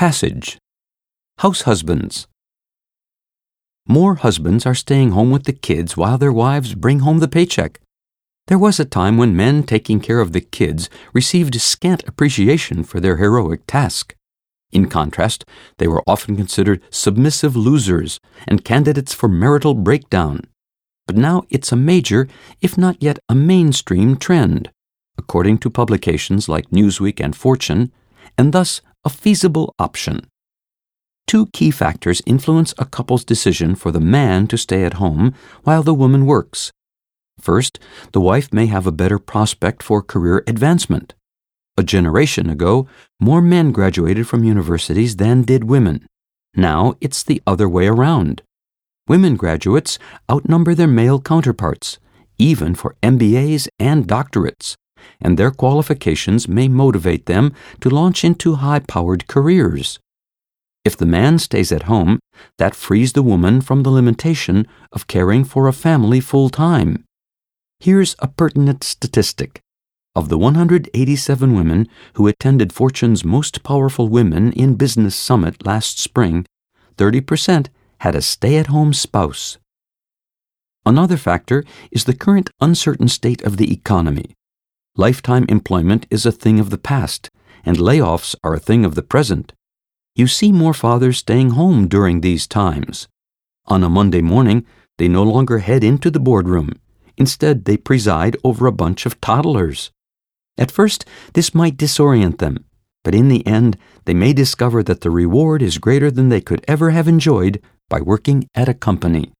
Passage House husbands. More husbands are staying home with the kids while their wives bring home the paycheck. There was a time when men taking care of the kids received scant appreciation for their heroic task. In contrast, they were often considered submissive losers and candidates for marital breakdown. But now it's a major, if not yet a mainstream trend, according to publications like Newsweek and Fortune, and thus a feasible option. Two key factors influence a couple's decision for the man to stay at home while the woman works. First, the wife may have a better prospect for career advancement. A generation ago, more men graduated from universities than did women. Now it's the other way around. Women graduates outnumber their male counterparts, even for MBAs and doctorates, and their qualifications may motivate them to launch into high powered careers. If the man stays at home, that frees the woman from the limitation of caring for a family full time. Here's a pertinent statistic. Of the 187 women who attended Fortune's Most Powerful Women in Business Summit last spring, 30% had a stay at home spouse. Another factor is the current uncertain state of the economy. Lifetime employment is a thing of the past, and layoffs are a thing of the present. You see more fathers staying home during these times. On a Monday morning, they no longer head into the boardroom. Instead, they preside over a bunch of toddlers. At first, this might disorient them, but in the end, they may discover that the reward is greater than they could ever have enjoyed by working at a company.